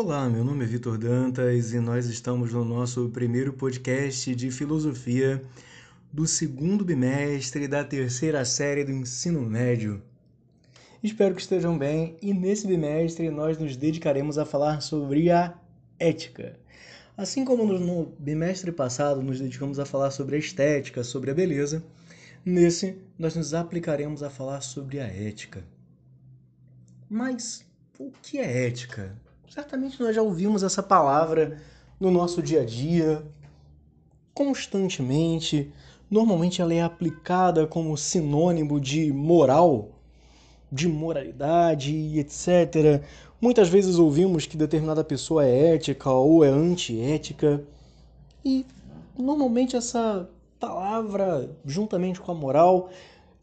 Olá, meu nome é Vitor Dantas e nós estamos no nosso primeiro podcast de filosofia do segundo bimestre da terceira série do ensino médio. Espero que estejam bem e nesse bimestre nós nos dedicaremos a falar sobre a ética. Assim como no bimestre passado nos dedicamos a falar sobre a estética, sobre a beleza, nesse nós nos aplicaremos a falar sobre a ética. Mas o que é ética? Certamente nós já ouvimos essa palavra no nosso dia a dia, constantemente. Normalmente ela é aplicada como sinônimo de moral, de moralidade e etc. Muitas vezes ouvimos que determinada pessoa é ética ou é antiética. E normalmente essa palavra, juntamente com a moral,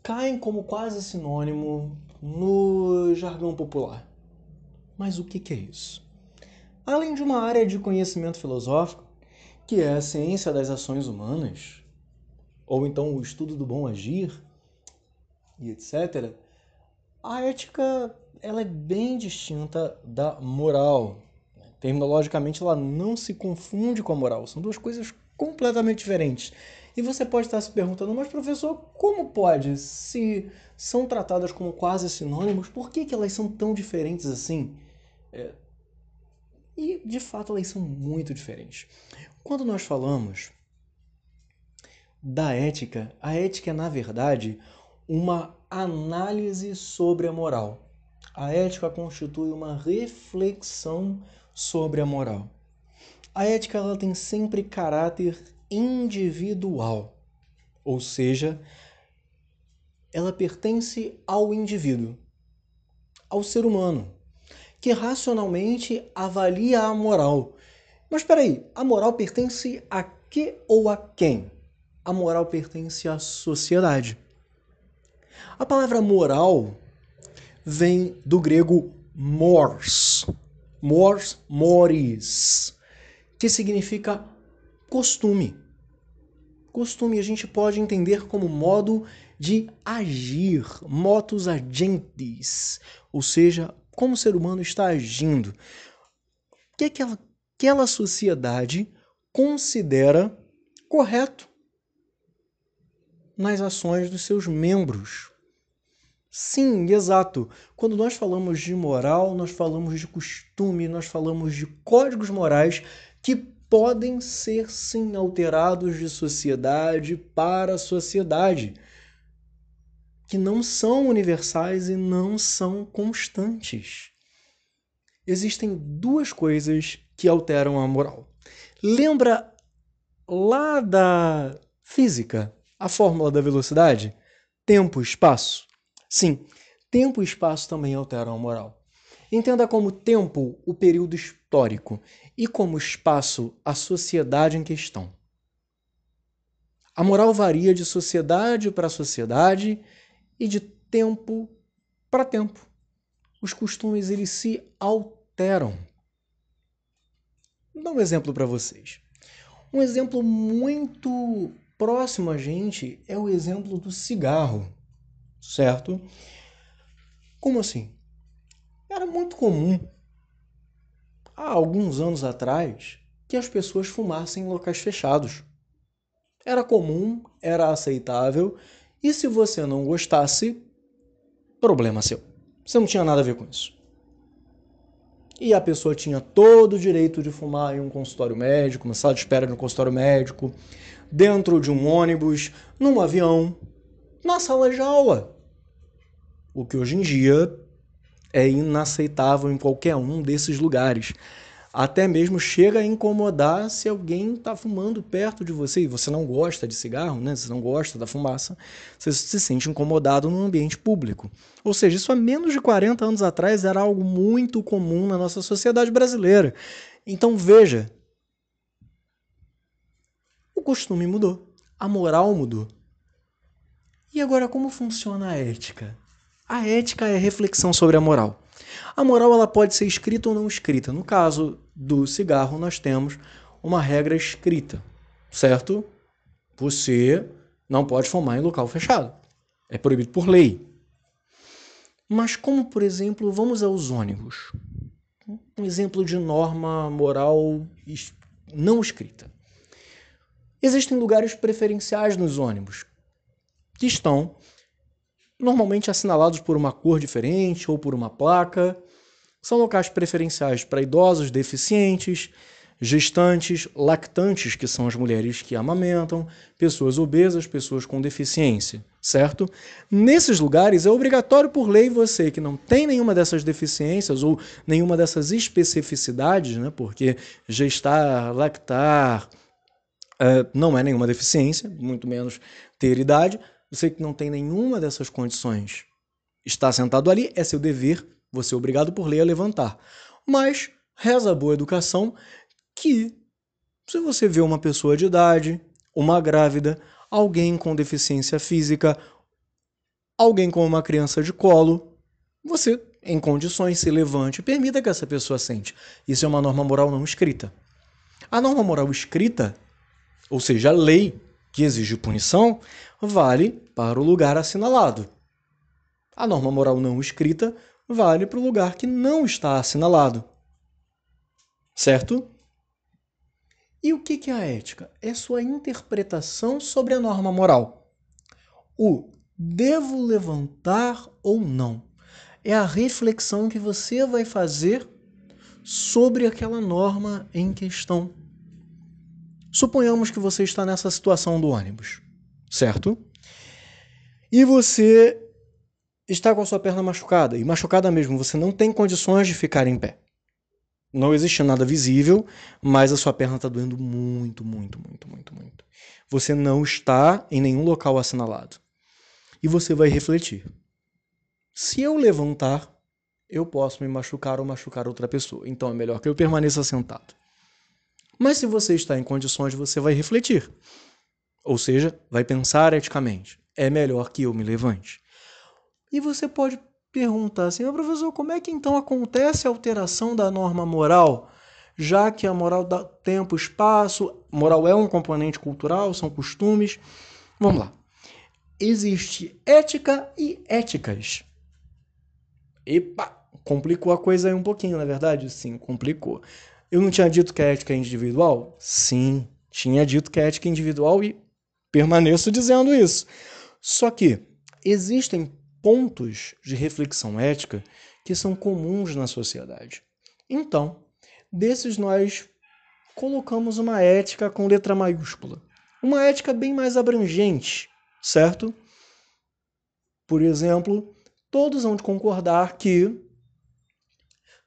caem como quase sinônimo no jargão popular. Mas o que é isso? Além de uma área de conhecimento filosófico, que é a ciência das ações humanas, ou então o estudo do bom agir, e etc., a ética ela é bem distinta da moral. Terminologicamente, ela não se confunde com a moral. São duas coisas completamente diferentes. E você pode estar se perguntando, mas professor, como pode? Se são tratadas como quase sinônimos, por que, que elas são tão diferentes assim? É... E de fato elas são muito diferentes. Quando nós falamos da ética, a ética é na verdade uma análise sobre a moral. A ética constitui uma reflexão sobre a moral. A ética ela tem sempre caráter individual, ou seja, ela pertence ao indivíduo, ao ser humano, que racionalmente avalia a moral. Mas espera aí, a moral pertence a que ou a quem? A moral pertence à sociedade. A palavra moral vem do grego mors, mors moris, que significa costume. Costume a gente pode entender como modo de agir, motus agentis, ou seja, como o ser humano está agindo. O que aquela, aquela sociedade considera correto nas ações dos seus membros. Sim, exato. Quando nós falamos de moral, nós falamos de costume, nós falamos de códigos morais que podem ser sim alterados de sociedade para sociedade, que não são universais e não são constantes. Existem duas coisas que alteram a moral. Lembra lá da física, a fórmula da velocidade? Tempo, espaço. Sim, tempo e espaço também alteram a moral. Entenda como tempo o período histórico e como espaço a sociedade em questão. A moral varia de sociedade para sociedade e de tempo para tempo. Os costumes eles se alteram. Vou dar um exemplo para vocês. Um exemplo muito próximo a gente é o exemplo do cigarro, certo? Como assim? Era muito comum, há alguns anos atrás, que as pessoas fumassem em locais fechados. Era comum, era aceitável, e se você não gostasse, problema seu. Você não tinha nada a ver com isso. E a pessoa tinha todo o direito de fumar em um consultório médico, uma sala de espera no consultório médico, dentro de um ônibus, num avião, na sala de aula. O que hoje em dia é inaceitável em qualquer um desses lugares. Até mesmo chega a incomodar se alguém está fumando perto de você e você não gosta de cigarro, né? Você não gosta da fumaça, você se sente incomodado no ambiente público. Ou seja, isso há menos de 40 anos atrás era algo muito comum na nossa sociedade brasileira. Então veja, o costume mudou, a moral mudou. E agora como funciona a ética? A ética é reflexão sobre a moral. A moral ela pode ser escrita ou não escrita. No caso do cigarro, nós temos uma regra escrita, certo? Você não pode fumar em local fechado. É proibido por lei. Mas como, por exemplo, vamos aos ônibus. um exemplo de norma moral não escrita. Existem lugares preferenciais nos ônibus que estão normalmente assinalados por uma cor diferente ou por uma placa. São locais preferenciais para idosos deficientes, gestantes, lactantes, que são as mulheres que amamentam, pessoas obesas, pessoas com deficiência, certo? Nesses lugares é obrigatório por lei você que não tem nenhuma dessas deficiências ou nenhuma dessas especificidades, né? Porque gestar, lactar uh, não é nenhuma deficiência, muito menos ter idade. Você que não tem nenhuma dessas condições está sentado ali, é seu dever, você é obrigado por lei a levantar. Mas reza a boa educação que se você vê uma pessoa de idade, uma grávida, alguém com deficiência física, alguém com uma criança de colo, você, em condições, se levante e permita que essa pessoa sente. Isso é uma norma moral não escrita. A norma moral escrita, ou seja, a lei que exige punição, vale para o lugar assinalado. A norma moral não escrita vale para o lugar que não está assinalado. Certo? E o que é a ética? É sua interpretação sobre a norma moral. O devo levantar ou não é a reflexão que você vai fazer sobre aquela norma em questão. Suponhamos que você está nessa situação do ônibus, certo? E você está com a sua perna machucada, e machucada mesmo, você não tem condições de ficar em pé. Não existe nada visível, mas a sua perna está doendo muito, muito, muito, muito, muito. Você não está em nenhum local assinalado. E você vai refletir. Se eu levantar, eu posso me machucar ou machucar outra pessoa. Então é melhor que eu permaneça sentado. Mas se você está em condições, você vai refletir. Ou seja, vai pensar eticamente. É melhor que eu me levante. E você pode perguntar assim, professor, como é que então acontece a alteração da norma moral? Já que a moral dá tempo, espaço, moral é um componente cultural, são costumes. Vamos lá. Existe ética e éticas. Epa, complicou a coisa aí um pouquinho, na verdade? Sim, complicou. Eu não tinha dito que a ética é individual? Sim, tinha dito que a ética é individual e permaneço dizendo isso. Só que existem pontos de reflexão ética que são comuns na sociedade. Então, desses nós colocamos uma ética com letra maiúscula. Uma ética bem mais abrangente, certo? Por exemplo, todos vão concordar que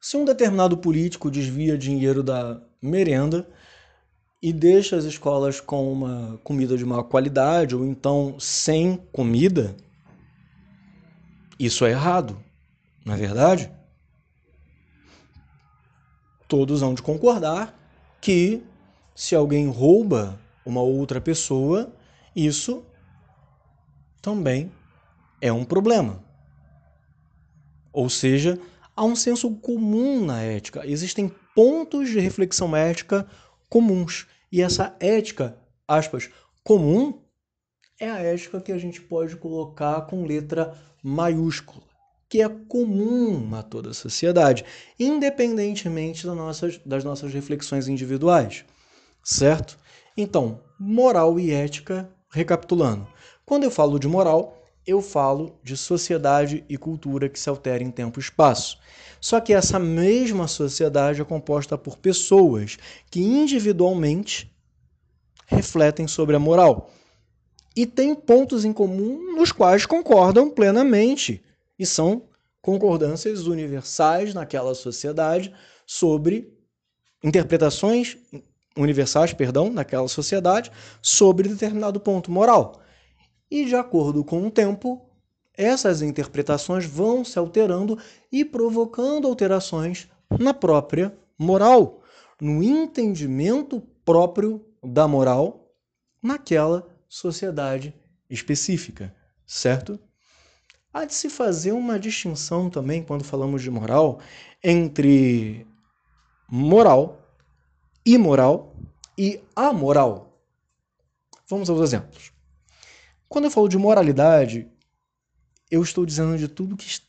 se um determinado político desvia dinheiro da merenda e deixa as escolas com uma comida de má qualidade ou então sem comida, isso é errado, não é verdade? Todos hão de concordar que se alguém rouba uma outra pessoa, isso também é um problema. Ou seja, há um senso comum na ética. Existem pontos de reflexão ética comuns. E essa ética, aspas, comum, é a ética que a gente pode colocar com letra maiúscula, que é comum a toda a sociedade, independentemente das nossas, das nossas reflexões individuais, certo? Então, moral e ética, recapitulando. Quando eu falo de moral, eu falo de sociedade e cultura que se altera em tempo e espaço. Só que essa mesma sociedade é composta por pessoas que individualmente refletem sobre a moral e têm pontos em comum nos quais concordam plenamente e são concordâncias universais naquela sociedade sobre interpretações universais, perdão, naquela sociedade sobre determinado ponto moral. E de acordo com o tempo, essas interpretações vão se alterando e provocando alterações na própria moral, no entendimento próprio da moral naquela sociedade específica, certo? Há de se fazer uma distinção também, quando falamos de moral, entre moral, imoral e amoral. Vamos aos exemplos. Quando eu falo de moralidade, eu estou dizendo de tudo que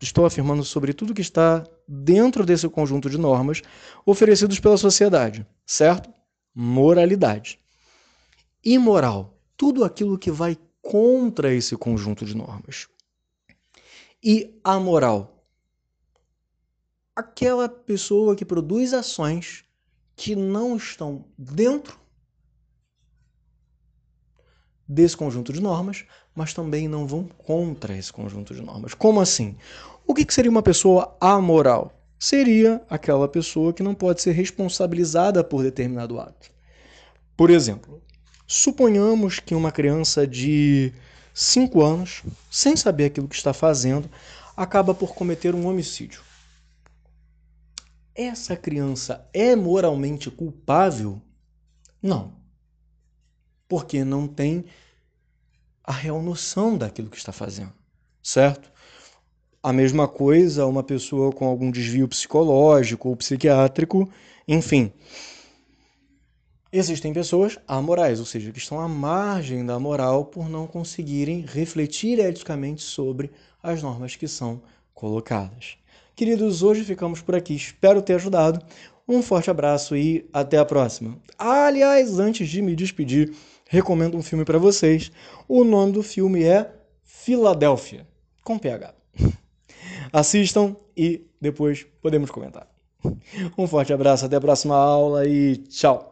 estou afirmando sobre tudo que está dentro desse conjunto de normas oferecidos pela sociedade, certo? Moralidade. Imoral, tudo aquilo que vai contra esse conjunto de normas. E amoral, aquela pessoa que produz ações que não estão dentro desse conjunto de normas, mas também não vão contra esse conjunto de normas. Como assim? O que seria uma pessoa amoral? Seria aquela pessoa que não pode ser responsabilizada por determinado ato. Por exemplo, suponhamos que uma criança de 5 anos, sem saber aquilo que está fazendo, acaba por cometer um homicídio. Essa criança é moralmente culpável? Não. Porque não tem a real noção daquilo que está fazendo, certo? A mesma coisa uma pessoa com algum desvio psicológico ou psiquiátrico, enfim. Existem pessoas amorais, ou seja, que estão à margem da moral por não conseguirem refletir eticamente sobre as normas que são colocadas. Queridos, hoje ficamos por aqui. Espero ter ajudado. Um forte abraço e até a próxima. Aliás, antes de me despedir, recomendo um filme para vocês. O nome do filme é Filadélfia, com PH. Assistam e depois podemos comentar. Um forte abraço, até a próxima aula e tchau!